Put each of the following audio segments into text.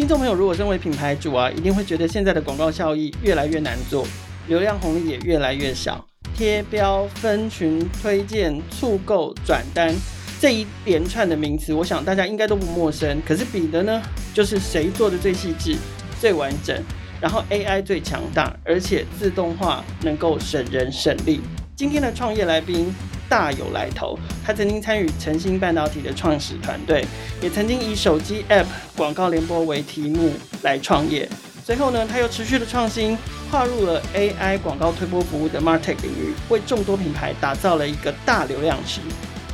听众朋友，如果身为品牌主啊，一定会觉得现在的广告效益越来越难做，流量红利也越来越少，贴标、分群、推荐、促购、转单这一连串的名词，我想大家应该都不陌生。可是比的呢，就是谁做的最细致、最完整，然后 AI 最强大，而且自动化能够省人省力。今天的创业来宾。大有来头，他曾经参与晨星半导体的创始团队，也曾经以手机 App 广告联播为题目来创业。随后呢，他又持续的创新，跨入了 AI 广告推播服务的 MarTech 领域，为众多品牌打造了一个大流量池。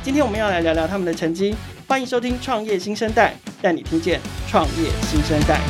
今天我们要来聊聊他们的成绩，欢迎收听《创业新生代》，带你听见创业新生代。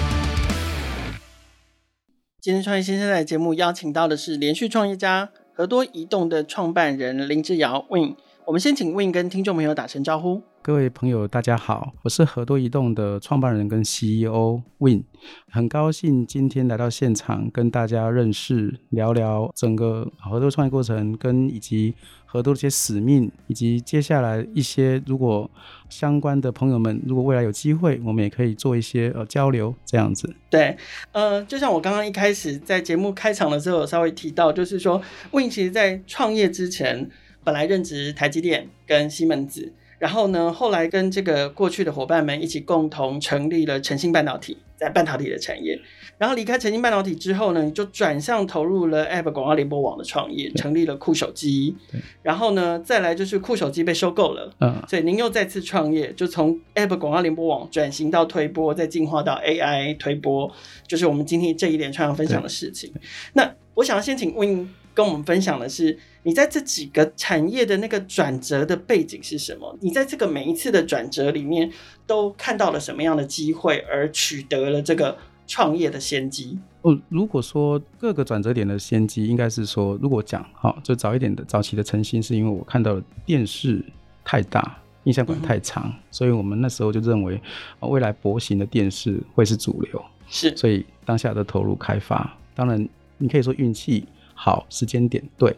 今天《创业新生代》节目邀请到的是连续创业家。和多移动的创办人林志尧问我们先请 Win 跟听众朋友打声招呼。各位朋友，大家好，我是和多移动的创办人跟 CEO Win，很高兴今天来到现场跟大家认识，聊聊整个合多创业过程跟以及。合多的一些使命，以及接下来一些如果相关的朋友们，如果未来有机会，我们也可以做一些呃交流，这样子。对，呃，就像我刚刚一开始在节目开场的时候稍微提到，就是说，Win 其实在创业之前，本来任职台积电跟西门子。然后呢，后来跟这个过去的伙伴们一起共同成立了晨星半导体，在半导体的产业。然后离开晨星半导体之后呢，你就转向投入了 App 广告联播网的创业，成立了酷手机。然后呢，再来就是酷手机被收购了，嗯，所以您又再次创业，就从 App 广告联播网转型到推播，再进化到 AI 推播，就是我们今天这一连串要分享的事情。那我想要先请 Win 跟我们分享的是，你在这几个产业的那个转折的背景是什么？你在这个每一次的转折里面都看到了什么样的机会，而取得了这个创业的先机？哦，如果说各个转折点的先机，应该是说，如果讲好，就早一点的早期的晨星，是因为我看到了电视太大，印象馆太长，嗯，所以我们那时候就认为，未来薄型的电视会是主流，是，所以当下的投入开发，当然你可以说运气。好，时间点对，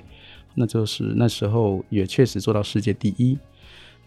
那就是那时候也确实做到世界第一。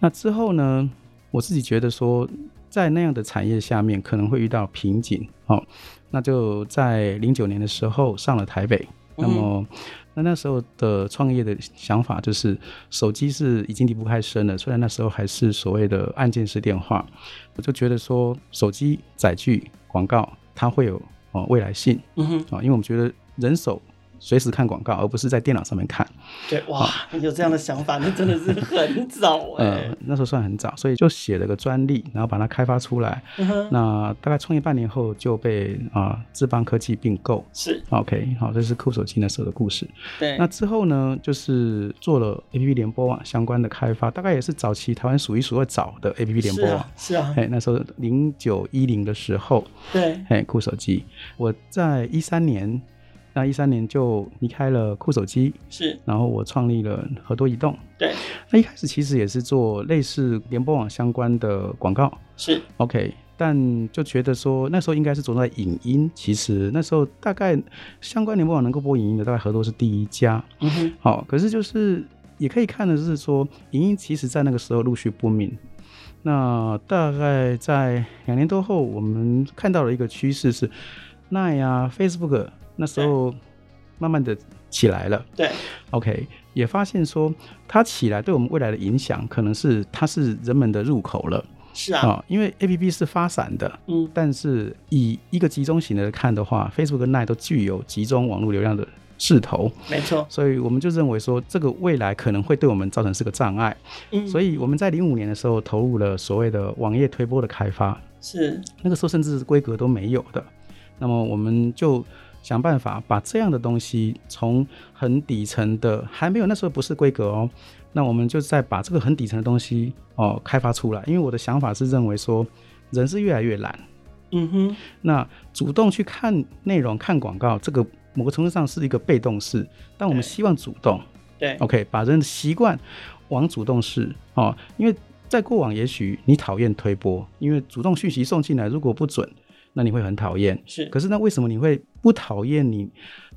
那之后呢，我自己觉得说，在那样的产业下面可能会遇到瓶颈，哦，那就在零九年的时候上了台北。嗯、那么，那那时候的创业的想法就是，手机是已经离不开身了，虽然那时候还是所谓的按键式电话，我就觉得说，手机载具广告它会有哦未来性，嗯哼，啊，因为我们觉得人手。随时看广告，而不是在电脑上面看。对，哇，你有这样的想法，那真的是很早 哎、欸。呃，那时候算很早，所以就写了个专利，然后把它开发出来。嗯、那大概创业半年后就被啊智邦科技并购。是，OK，好，这是酷手机那时候的故事。对，那之后呢，就是做了 APP 联播网相关的开发，大概也是早期台湾数一数二早的 APP 联播网。是啊，哎、啊，那时候零九一零的时候，对，哎，酷手机，我在一三年。那一三年就离开了酷手机，是，然后我创立了和多移动，对。那一开始其实也是做类似联播网相关的广告，是 OK，但就觉得说那时候应该是走在影音，其实那时候大概相关联播网能够播影音的，大概和多是第一家，嗯哼。好，可是就是也可以看的是说，影音其实在那个时候陆续不明。那大概在两年多后，我们看到了一个趋势是，那呀，Facebook。那时候慢慢的起来了，对，OK，也发现说它起来对我们未来的影响，可能是它是人们的入口了，是啊，哦、因为 APP 是发散的，嗯，但是以一个集中型的看的话，Facebook 跟 Line 都具有集中网络流量的势头，没错，所以我们就认为说这个未来可能会对我们造成是个障碍，嗯，所以我们在零五年的时候投入了所谓的网页推播的开发，是。那个时候甚至是规格都没有的，那么我们就。想办法把这样的东西从很底层的还没有那时候不是规格哦，那我们就再把这个很底层的东西哦开发出来。因为我的想法是认为说人是越来越懒，嗯哼，那主动去看内容、看广告，这个某个程度上是一个被动式，但我们希望主动，对，OK，把人的习惯往主动式哦，因为在过往也许你讨厌推播，因为主动讯息送进来如果不准。那你会很讨厌，是。可是那为什么你会不讨厌你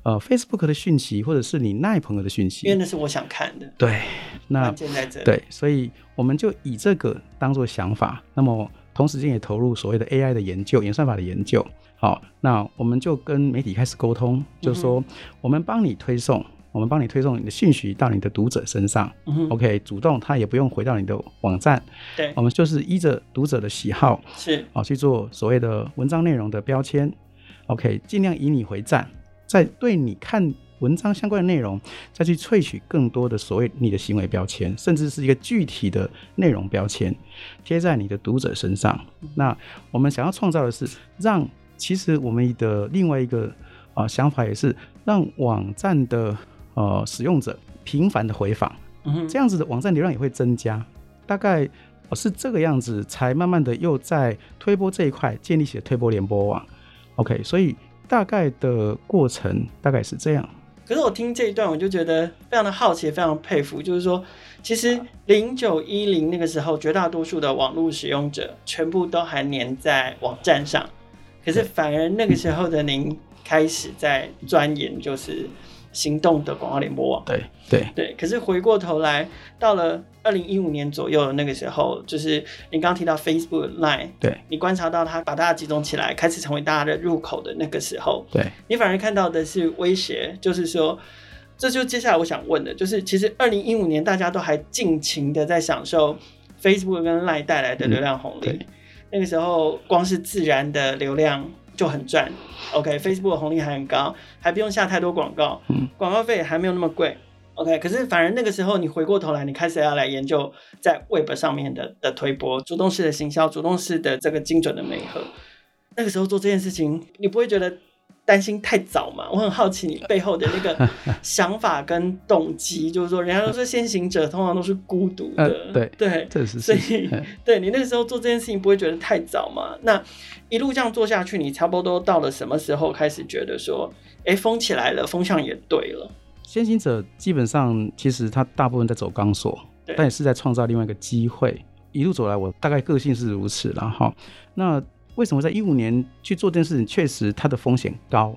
呃 Facebook 的讯息，或者是你赖朋友的讯息？因为那是我想看的。对，那关键在这里。对，所以我们就以这个当做想法。那么同时间也投入所谓的 AI 的研究、演算法的研究。好，那我们就跟媒体开始沟通，就是说我们帮你推送。我们帮你推送你的讯息到你的读者身上，嗯，OK，主动他也不用回到你的网站，对，我们就是依着读者的喜好是，好去做所谓的文章内容的标签，OK，尽量以你回赞，在对你看文章相关的内容再去萃取更多的所谓你的行为标签，甚至是一个具体的内容标签贴在你的读者身上。那我们想要创造的是，让其实我们的另外一个啊想法也是让网站的。呃，使用者频繁的回访，嗯，这样子的网站流量也会增加，大概是这个样子，才慢慢的又在推播这一块建立起了推播联播网。OK，所以大概的过程大概是这样。可是我听这一段，我就觉得非常的好奇，非常佩服，就是说，其实零九一零那个时候，绝大多数的网络使用者全部都还粘在网站上，可是反而那个时候的您开始在钻研，就是。行动的广告联播网，对对对。可是回过头来，到了二零一五年左右的那个时候，就是你刚刚提到 Facebook Line，对，你观察到它把大家集中起来，开始成为大家的入口的那个时候，对，你反而看到的是威胁，就是说，这就接下来我想问的，就是其实二零一五年大家都还尽情的在享受 Facebook 跟 Line 带来的流量红利，嗯，那个时候光是自然的流量。就很赚，OK，Facebook 的红利还很高，还不用下太多广告，广告费还没有那么贵，OK。可是反而那个时候，你回过头来，你开始要来研究在 Web 上面的的推播，主动式的行销，主动式的这个精准的媒合，那个时候做这件事情，你不会觉得？担心太早嘛？我很好奇你背后的那个 想法跟动机，就是说，人家都说先行者通常都是孤独的，呃、对对，这是所以，对你那个时候做这件事情不会觉得太早嘛？那一路这样做下去，你差不多到了什么时候开始觉得说，哎，风起来了，风向也对了？先行者基本上其实他大部分在走钢索，但也是在创造另外一个机会。一路走来，我大概个性是如此，然后那。为什么在一五年去做这件事情？确实它的风险高，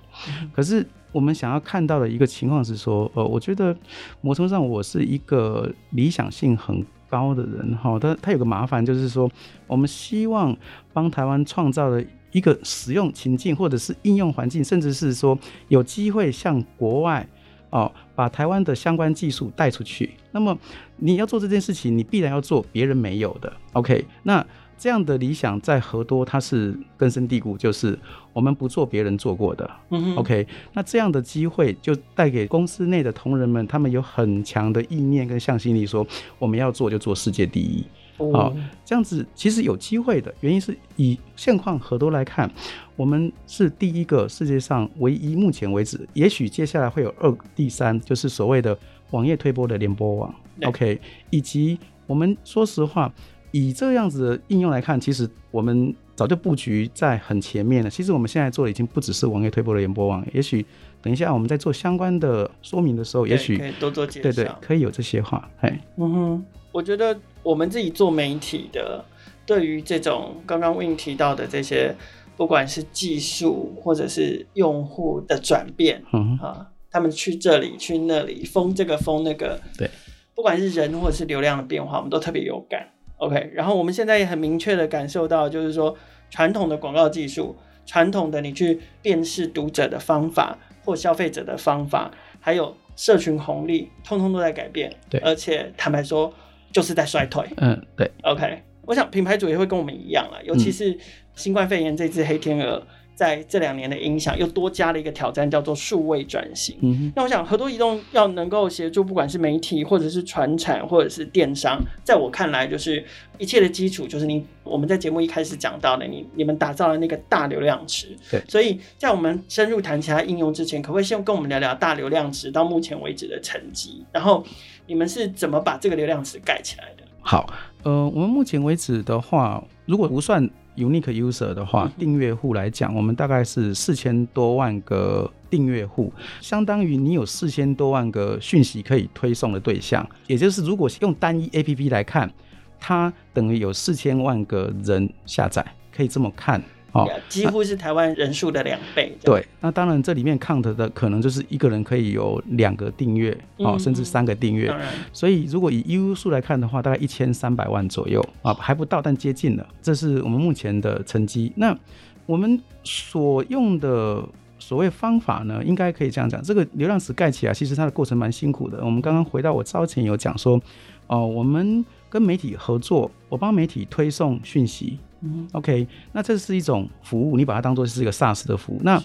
可是我们想要看到的一个情况是说，呃，我觉得某种程度上我是一个理想性很高的人，哈，他他有个麻烦就是说，我们希望帮台湾创造的一个使用情境或者是应用环境，甚至是说有机会向国外哦把台湾的相关技术带出去。那么你要做这件事情，你必然要做别人没有的。OK，那。这样的理想在和多，它是根深蒂固，就是我们不做别人做过的。嗯 OK，那这样的机会就带给公司内的同仁们，他们有很强的意念跟向心力，说我们要做就做世界第一。哦，好，这样子其实有机会的原因是以现况和多来看，我们是第一个世界上唯一，目前为止，也许接下来会有二、第三，就是所谓的网页推播的联播网。OK，以及我们说实话。以这样子的应用来看，其实我们早就布局在很前面了。其实我们现在做的已经不只是网页推播的联播网，也许等一下我们在做相关的说明的时候，也许可以多做介绍。对对，可以有这些话。哎，嗯哼，我觉得我们自己做媒体的，对于这种刚刚 Win 提到的这些，不管是技术或者是用户的转变，嗯啊，他们去这里去那里，封这个封那个，对，不管是人或者是流量的变化，我们都特别有感。OK，然后我们现在也很明确的感受到，就是说传统的广告技术，传统的你去辨识读者的方法或消费者的方法，还有社群红利，通通都在改变。对，而且坦白说，就是在衰退。嗯，对。OK，我想品牌主也会跟我们一样了，尤其是新冠肺炎这只黑天鹅。在这两年的影响，又多加了一个挑战，叫做数位转型。嗯，那我想，合作移动要能够协助，不管是媒体，或者是传产，或者是电商，在我看来，就是一切的基础，就是你我们在节目一开始讲到的，你你们打造了那个大流量池。对，所以在我们深入谈其他应用之前，可不可以先跟我们聊聊大流量池到目前为止的成绩？然后你们是怎么把这个流量池盖起来的？好，呃，我们目前为止的话，如果不算。Unique user 的话，订阅户来讲，我们大概是四千多万个订阅户，相当于你有四千多万个讯息可以推送的对象。也就是，如果用单一 APP 来看，它等于有四千万个人下载，可以这么看。哦，几乎是台湾人数的两倍。对，那当然这里面 count 的可能就是一个人可以有两个订阅，哦，甚至三个订阅。所以如果以 U 数来看的话，大概一千三百万左右啊，还不到，但接近了。这是我们目前的成绩。那我们所用的所谓方法呢，应该可以这样讲：这个流量池盖起来，其实它的过程蛮辛苦的。我们刚刚回到我之前有讲说，哦，我们跟媒体合作，我帮媒体推送讯息。嗯，OK，那这是一种服务，你把它当做是一个 SaaS 的服务。那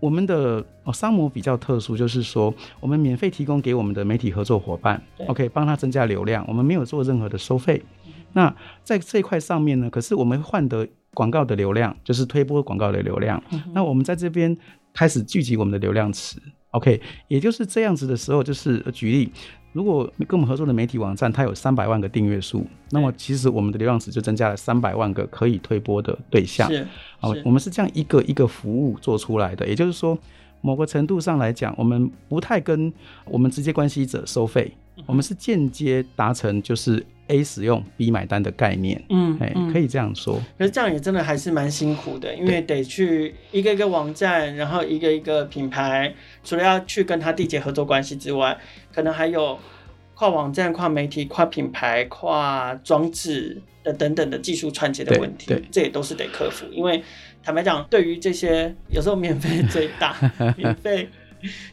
我们的哦商模比较特殊，就是说我们免费提供给我们的媒体合作伙伴，OK，帮他增加流量，我们没有做任何的收费。嗯、那在这一块上面呢，可是我们换得广告的流量，就是推播广告的流量。嗯、那我们在这边开始聚集我们的流量池，OK，也就是这样子的时候，就是举例。如果跟我们合作的媒体网站，它有三百万个订阅数，那么其实我们的流量池就增加了三百万个可以推播的对象。是，好，我们是这样一个一个服务做出来的。也就是说，某个程度上来讲，我们不太跟我们直接关系者收费，我们是间接达成就是 A 使用 B 买单的概念。嗯，哎，可以这样说。可是这样也真的还是蛮辛苦的，因为得去一个一个网站，然后一个一个品牌，除了要去跟他缔结合作关系之外。可能还有跨网站、跨媒体、跨品牌、跨装置的等等的技术串接的问题，这也都是得克服。因为坦白讲，对于这些有时候免费最大，免费。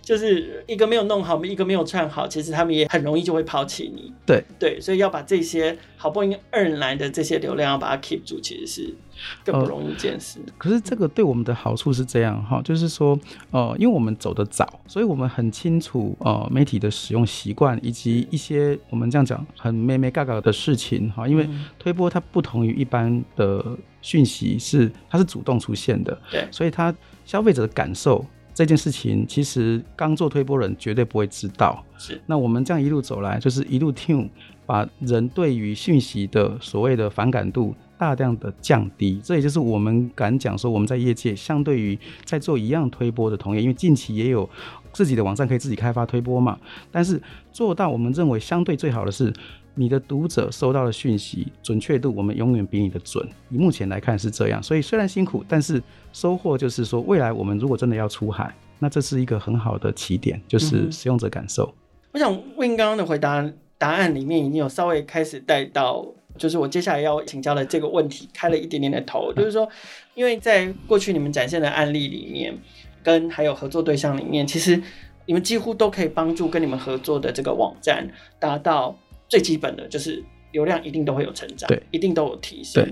就是一个没有弄好，一个没有串好，其实他们也很容易就会抛弃你。对对，所以要把这些好不容易 earn 来的这些流量，要把它 keep 住，其实是更不容易一件事。呃。可是这个对我们的好处是这样哈，就是说，呃，因为我们走得早，所以我们很清楚呃媒体的使用习惯，以及一些我们这样讲很眉眉角角的事情哈。因为推波它不同于一般的讯息，是它是主动出现的，对，所以它消费者的感受。这件事情其实刚做推波人绝对不会知道。是，那我们这样一路走来，就是一路 tune，把人对于讯息的所谓的反感度大量的降低。这也就是我们敢讲说，我们在业界相对于在做一样推波的同业，因为近期也有自己的网站可以自己开发推波嘛，但是做到我们认为相对最好的是。你的读者收到的讯息准确度，我们永远比你的准。以目前来看是这样，所以虽然辛苦，但是收获就是说，未来我们如果真的要出海，那这是一个很好的起点，就是使用者感受。嗯、我想问刚刚的回答答案里面已经有稍微开始带到，就是我接下来要请教的这个问题，开了一点点的头，就是说，因为在过去你们展现的案例里面，跟还有合作对象里面，其实你们几乎都可以帮助跟你们合作的这个网站达到。最基本的就是流量一定都会有成长，对，一定都有提升。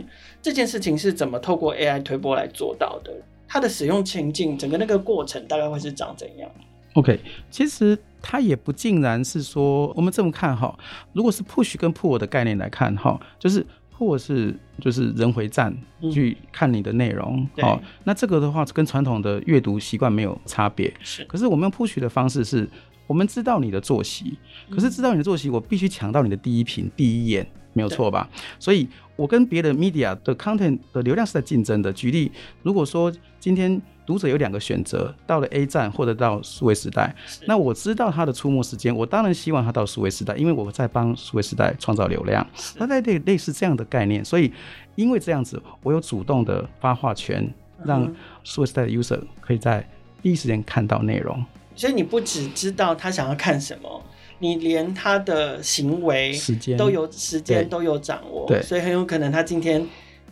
这件事情是怎么透过 AI 推播来做到的？它的使用情境，整个那个过程大概会是长怎样？OK，其实它也不尽然是说我们这么看哈。如果是 push 跟 pull 的概念来看哈，就是 pull 是就是人回站去看你的内容，好、嗯，那这个的话跟传统的阅读习惯没有差别。是，可是我们用 push 的方式是。我们知道你的作息，可是知道你的作息，我必须抢到你的第一屏、第一眼，没有错吧？所以，我跟别的 media 的 content 的流量是在竞争的。举例，如果说今天读者有两个选择，到了 A 站或者到数位时代，那我知道他的出没时间，我当然希望他到数位时代，因为我在帮数位时代创造流量。那在类类似这样的概念，所以因为这样子，我有主动的发话权，让数位时代的 user 可以在第一时间看到内容。所以你不只知道他想要看什么，你连他的行为时间都有时间都有掌握，对，所以很有可能他今天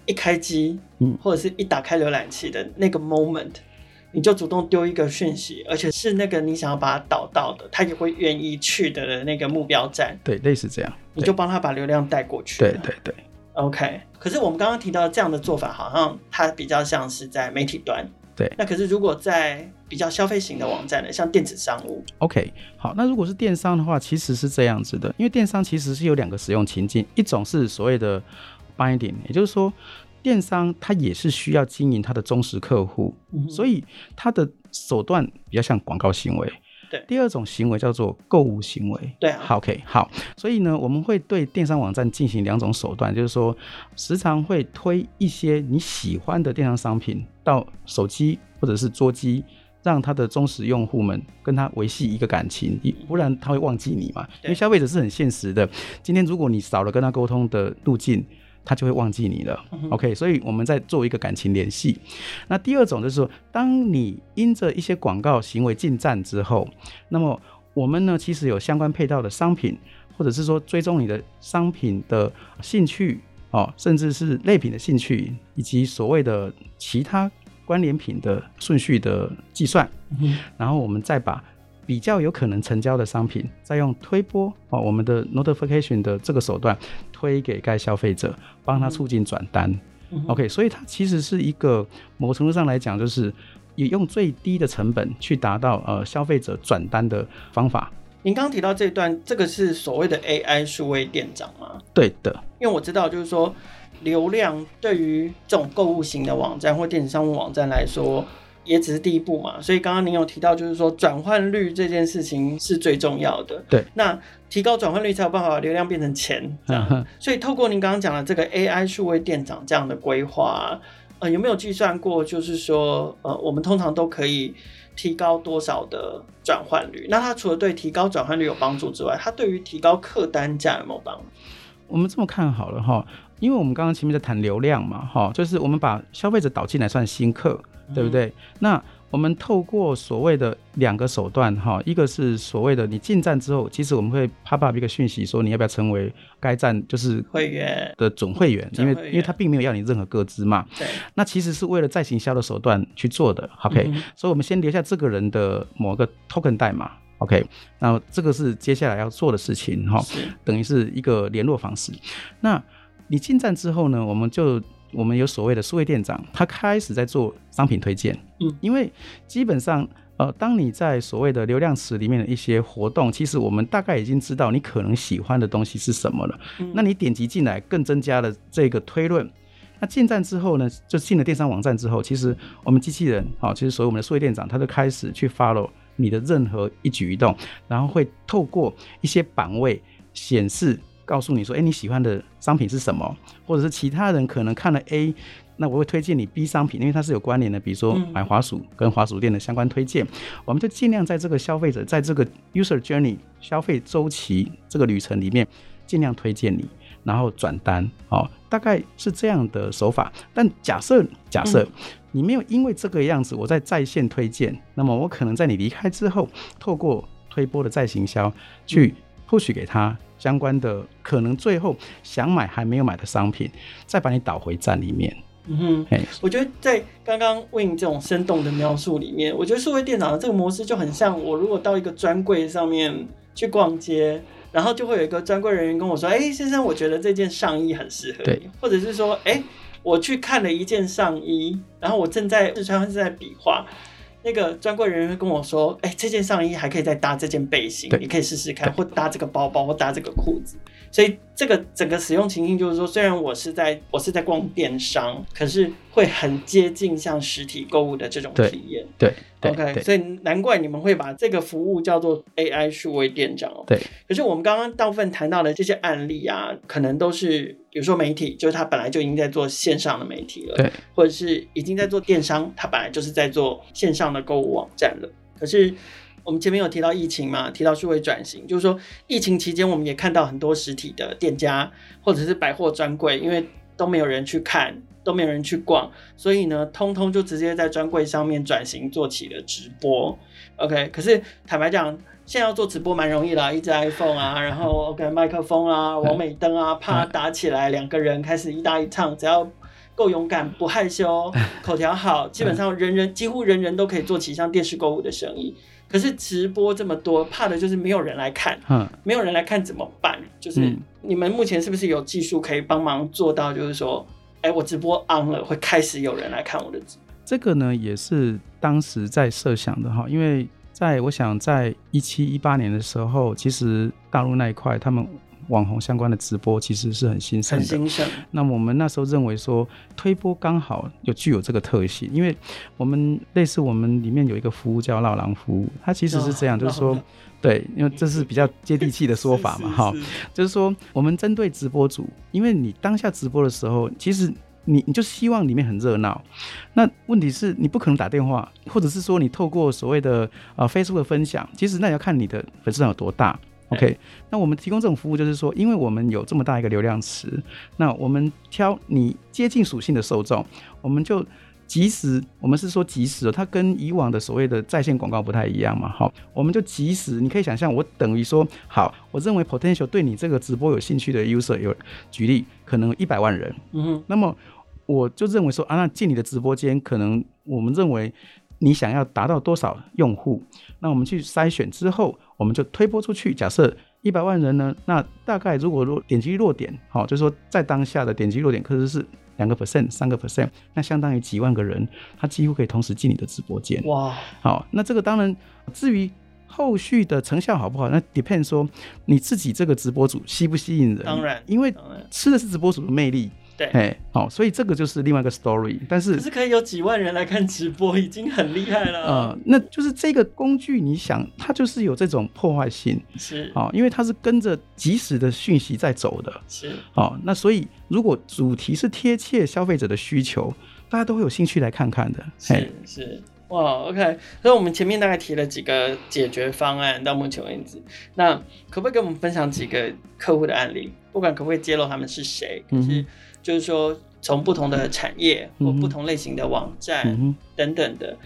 一开机，嗯，或者是一打开浏览器的那个 moment，你就主动丢一个讯息，而且是那个你想要把他导到的，他也会愿意去的那个目标站，对，类似这样，你就帮他把流量带过去，对对对，OK。可是我们刚刚提到这样的做法，好像它比较像是在媒体端。对，那可是如果在比较消费型的网站呢，像电子商务，OK，好，那如果是电商的话，其实是这样子的，因为电商其实是有两个使用情境，一种是所谓的 binding，也就是说，电商它也是需要经营它的忠实客户，嗯，所以它的手段比较像广告行为。对，第二种行为叫做购物行为。对、啊、好，OK，好，所以呢，我们会对电商网站进行两种手段，就是说，时常会推一些你喜欢的电商商品到手机或者是桌机，让他的忠实用户们跟他维系一个感情，不然他会忘记你嘛。因为消费者是很现实的，今天如果你少了跟他沟通的路径，他就会忘记你了。OK，所以我们在做一个感情联系。那第二种就是说，当你因着一些广告行为进站之后，那么我们呢，其实有相关配套的商品，或者是说追踪你的商品的兴趣哦，甚至是类品的兴趣，以及所谓的其他关联品的顺序的计算，然后我们再把。比较有可能成交的商品，再用推播哦，我们的 notification 的这个手段推给该消费者，帮他促进转单。嗯、OK，所以它其实是一个某程度上来讲，就是也用最低的成本去达到呃消费者转单的方法。您刚刚提到这段，这个是所谓的 AI 数位店长吗？对的，因为我知道，就是说流量对于这种购物型的网站或电子商务网站来说。也只是第一步嘛，所以刚刚您有提到，就是说转换率这件事情是最重要的。对，那提高转换率才有办法把流量变成钱，这样。所以透过您刚刚讲的这个 AI 数位店长这样的规划，呃，有没有计算过？就是说，呃，我们通常都可以提高多少的转换率？那它除了对提高转换率有帮助之外，它对于提高客单价有没有帮助？我们这么看好了哈，因为我们刚刚前面在谈流量嘛，哈，就是我们把消费者导进来算新客。对不对？那我们透过所谓的两个手段哈，一个是所谓的你进站之后，其实我们会 pop up 一个讯息说你要不要成为该站就是会员的总会员，因为因为他并没有要你任何个资嘛。对。那其实是为了再行销的手段去做的，OK？所以我们先留下这个人的某个 token 代码，OK？那这个是接下来要做的事情哈，等于是一个联络方式。那你进站之后呢，我们就。我们有所谓的数位店长，他开始在做商品推荐。嗯，因为基本上，呃，当你在所谓的流量池里面的一些活动，其实我们大概已经知道你可能喜欢的东西是什么了。嗯，那你点击进来，更增加了这个推论。那进站之后呢，就进了电商网站之后，其实我们机器人，好，其实所有我们的数位店长，他就开始去 follow 你的任何一举一动，然后会透过一些版位显示。告诉你说，哎，你喜欢的商品是什么？或者是其他人可能看了 A，那我会推荐你 B 商品，因为它是有关联的。比如说买滑鼠跟滑鼠店的相关推荐，我们就尽量在这个消费者在这个 user journey 消费周期这个旅程里面，尽量推荐你，然后转单。哦，大概是这样的手法。但假设假设你没有因为这个样子，我在在线推荐，那么我可能在你离开之后，透过推波的再行销去 push 给他。相关的可能最后想买还没有买的商品，再把你导回站里面。嗯哼，嘿，我觉得在刚刚 Win 这种生动的描述里面，我觉得数位店长的这个模式就很像我如果到一个专柜上面去逛街，然后就会有一个专柜人员跟我说：“哎、欸，先生，我觉得这件上衣很适合你。”，或者是说：“哎、欸，我去看了一件上衣，然后我正在试穿，正在比划。”那个专柜人员跟我说：“哎、欸，这件上衣还可以再搭这件背心，你可以试试看，或搭这个包包，或搭这个裤子。”所以这个整个使用情境就是说，虽然我是在我是在逛电商，可是会很接近像实体购物的这种体验。对，对，OK，所以难怪你们会把这个服务叫做 AI 数位店长。对，可是我们刚刚大部分谈到的这些案例啊，可能都是比如说媒体，就是他本来就已经在做线上的媒体了，对，或者是已经在做电商，他本来就是在做线上的购物网站了。可是我们前面有提到疫情嘛，提到数位转型，就是说疫情期间我们也看到很多实体的店家或者是百货专柜，因为都没有人去看，都没有人去逛，所以呢，通通就直接在专柜上面转型做起了直播。OK，可是坦白讲，现在要做直播蛮容易啦，一支 iPhone 啊，然后 OK 麦克风啊，网美灯啊，啪打起来，两个人开始一搭一唱，只要够勇敢，不害羞，口条好，基本上人人几乎人人都可以做起像电视购物的生意。可是直播这么多，怕的就是没有人来看。嗯，没有人来看怎么办？就是你们目前是不是有技术可以帮忙做到？就是说，哎、欸，我直播 on 了，会开始有人来看我的直播。这个呢，也是当时在设想的哈，因为在我想在一七一八年的时候，其实大陆那一块他们。网红相关的直播其实是很兴盛的。很兴盛。那么我们那时候认为说，推播刚好有具有这个特性，因为我们类似我们里面有一个服务叫“绕廊服务”，它其实是这样，就是说，对，因为这是比较接地气的说法嘛，哈，就是说我们针对直播主，因为你当下直播的时候，其实你你就希望里面很热闹，那问题是你不可能打电话，或者是说你透过所谓的呃 Facebook 的分享，其实那要看你的粉丝量有多大。OK，那我们提供这种服务，就是说，因为我们有这么大一个流量池，那我们挑你接近属性的受众，我们就即时，我们是说即时，它跟以往的所谓的在线广告不太一样嘛。好，我们就即时，你可以想象，我等于说，好，我认为 potential 对你这个直播有兴趣的 user 有举例，可能一百万人，嗯哼，那么我就认为说，啊，那进你的直播间，可能我们认为。你想要达到多少用户？那我们去筛选之后，我们就推播出去。假设一百万人呢，那大概如果落点击落点，好，就是说在当下的点击落点，可能是两个 percent、三个 percent，那相当于几万个人，他几乎可以同时进你的直播间。哇，好，那这个当然，至于后续的成效好不好，那 depend 说你自己这个直播主吸不吸引人。当然，因为吃的是直播主的魅力。对，哎，好，所以这个就是另外一个 story，但是可是可以有几万人来看直播，已经很厉害了。呃，那就是这个工具，你想，它就是有这种破坏性，是。啊，因为它是跟着即时的讯息在走的，是。啊，那所以如果主题是贴切消费者的需求，大家都会有兴趣来看看的。是是，哇，OK，所以我们前面大概提了几个解决方案，到目前为止，那可不可以跟我们分享几个客户的案例？不管可不可以揭露他们是谁，可是。嗯就是说，从不同的产业或不同类型的网站等等的，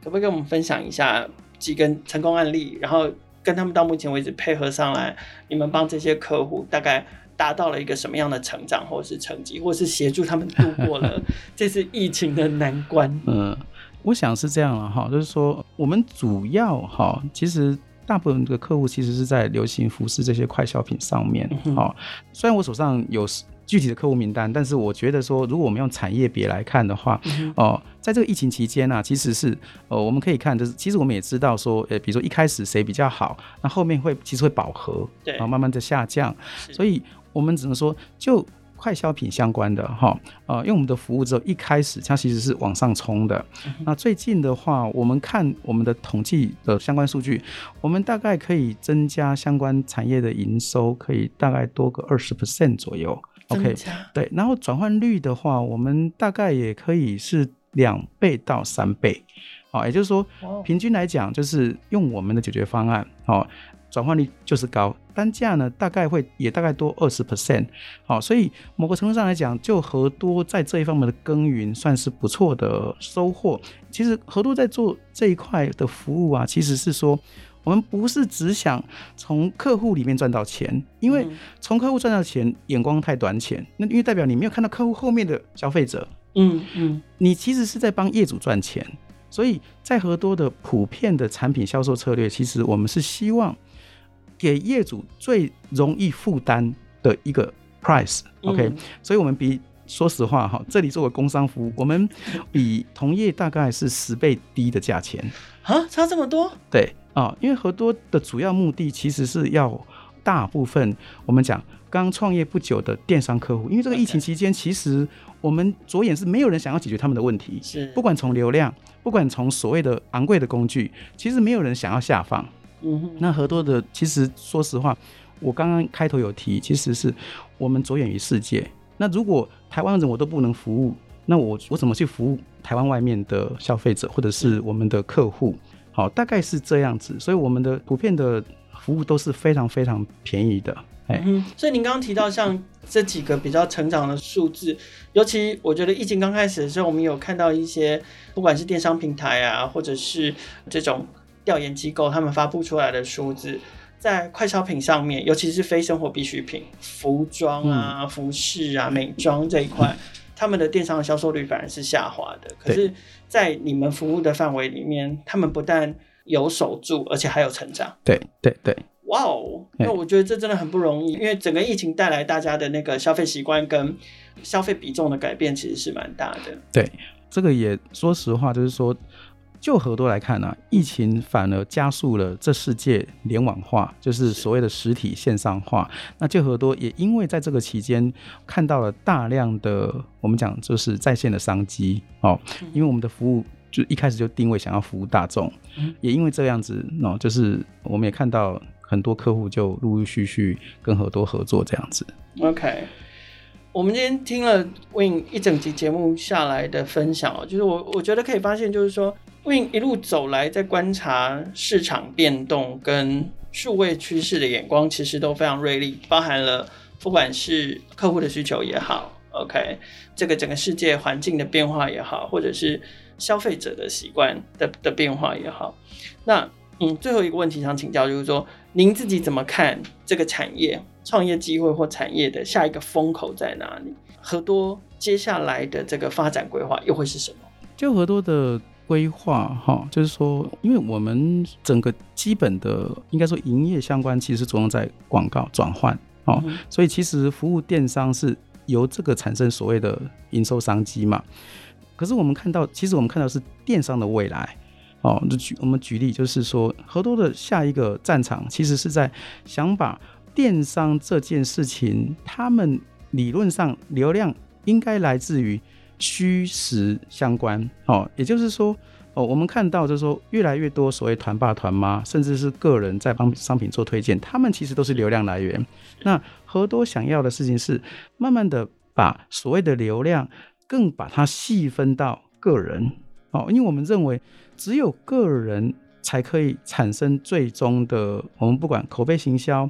可不可以跟我们分享一下几个成功案例？然后跟他们到目前为止配合上来，你们帮这些客户大概达到了一个什么样的成长，或是成绩，或是协助他们度过了 这次疫情的难关？嗯，我想是这样了哈，就是说我们主要哈，其实大部分的客户其实是在流行服饰这些快消品上面。好，虽然我手上有。具体的客户名单，但是我觉得说，如果我们用产业别来看的话，嗯、哦，在这个疫情期间呢、啊，其实是呃，我们可以看，就是其实我们也知道说，呃，比如说一开始谁比较好，那后面会其实会饱和，对，然后慢慢的下降，所以我们只能说，就快消品相关的哈，呃，因为我们的服务之后一开始它其实是往上冲的，嗯、那最近的话，我们看我们的统计的相关数据，我们大概可以增加相关产业的营收，可以大概多个二十 percent 左右。OK，对，然后转换率的话，我们大概也可以是两倍到三倍，好，也就是说，平均来讲，就是用我们的解决方案，好，转换率就是高，单价呢大概会也大概多二十 percent，好，所以某个程度上来讲，就和多在这一方面的耕耘算是不错的收获。其实和多在做这一块的服务啊，其实是说。我们不是只想从客户里面赚到钱，因为从客户赚到钱眼光太短浅。那因为代表你没有看到客户后面的消费者，嗯嗯，你其实是在帮业主赚钱。所以在和多的普遍的产品销售策略，其实我们是希望给业主最容易负担的一个 price。OK，所以我们比说实话哈，这里作为工商服务，我们比同业大概是十倍低的价钱啊，差这么多？对。啊，因为合多的主要目的其实是要大部分我们讲刚创业不久的电商客户，因为这个疫情期间，其实我们着眼是没有人想要解决他们的问题，是不管从流量，不管从所谓的昂贵的工具，其实没有人想要下放。嗯哼，那合多的其实说实话，我刚刚开头有提，其实是我们着眼于世界。那如果台湾人我都不能服务，那我我怎么去服务台湾外面的消费者或者是我们的客户？好，大概是这样子，所以我们的普遍的服务都是非常非常便宜的。哎、嗯，所以您刚刚提到像这几个比较成长的数字，尤其我觉得疫情刚开始的时候，我们有看到一些不管是电商平台啊，或者是这种调研机构他们发布出来的数字，在快消品上面，尤其是非生活必需品，服装啊、服饰啊、美妆这一块。他们的电商的销售率反而是下滑的，可是，在你们服务的范围里面，他们不但有守住，而且还有成长。对对对，哇哦！那我觉得这真的很不容易，因为整个疫情带来大家的那个消费习惯跟消费比重的改变，其实是蛮大的。对，这个也说实话，就是说。就和多来看呢、啊，疫情反而加速了这世界联网化，就是所谓的实体线上化。那就和多也因为在这个期间看到了大量的我们讲就是在线的商机哦，因为我们的服务就一开始就定位想要服务大众，也因为这样子哦，就是我们也看到很多客户就陆陆续续跟和多合作这样子。OK。我们今天听了 Win 一整集节目下来的分享哦，就是我我觉得可以发现，就是说 Win 一路走来，在观察市场变动跟数位趋势的眼光其实都非常锐利，包含了不管是客户的需求也好，OK，这个整个世界环境的变化也好，或者是消费者的习惯的的变化也好，那嗯，最后一个问题想请教，就是说您自己怎么看这个产业创业机会或产业的下一个风口在哪里？和多接下来的这个发展规划又会是什么？就和多的。规划哈，就是说，因为我们整个基本的应该说营业相关，其实着重在广告转换哦，所以其实服务电商是由这个产生所谓的营收商机嘛。可是我们看到，其实我们看到是电商的未来哦。就举我们举例，就是说，合多的下一个战场，其实是在想把电商这件事情，他们理论上流量应该来自于。虚实相关哦，也就是说哦，我们看到就是说，越来越多所谓团爸团妈，甚至是个人在帮商品做推荐，他们其实都是流量来源。那何多想要的事情是，慢慢的把所谓的流量更把它细分到个人哦，因为我们认为只有个人才可以产生最终的，我们不管口碑行销。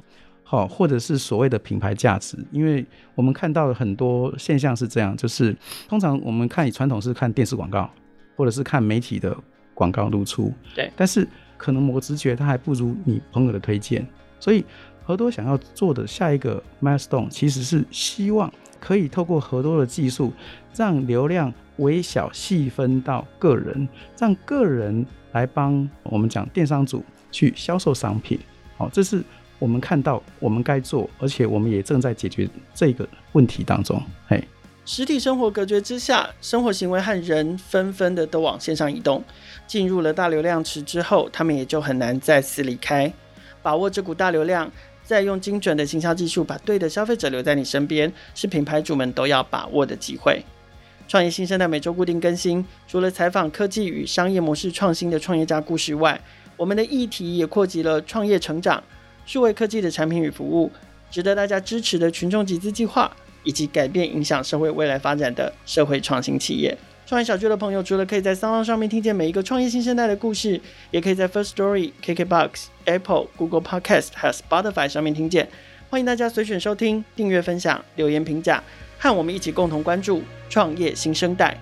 好，或者是所谓的品牌价值，因为我们看到了很多现象是这样，就是通常我们看以传统是看电视广告，或者是看媒体的广告露出，对，但是可能某个直觉它还不如你朋友的推荐，所以和多想要做的下一个 milestone 其实是希望可以透过和多的技术，让流量微小细分到个人，让个人来帮我们讲电商组去销售商品，好，这是。我们看到我们该做，而且我们也正在解决这个问题当中。嘿，实体生活隔绝之下，生活行为和人纷纷的都往线上移动，进入了大流量池之后，他们也就很难再次离开。把握这股大流量，再用精准的行销技术，把对的消费者留在你身边，是品牌主们都要把握的机会。创业新生代每周固定更新，除了采访科技与商业模式创新的创业家故事外，我们的议题也扩及了创业成长。数位科技的产品与服务，值得大家支持的群众集资计划，以及改变影响社会未来发展的社会创新企业。创业小聚的朋友，除了可以在 s o 上面听见每一个创业新生代的故事，也可以在 First Story、KKBox、Apple、Google Podcast 还有 Spotify 上面听见。欢迎大家随选收听、订阅、分享、留言评价，和我们一起共同关注创业新生代。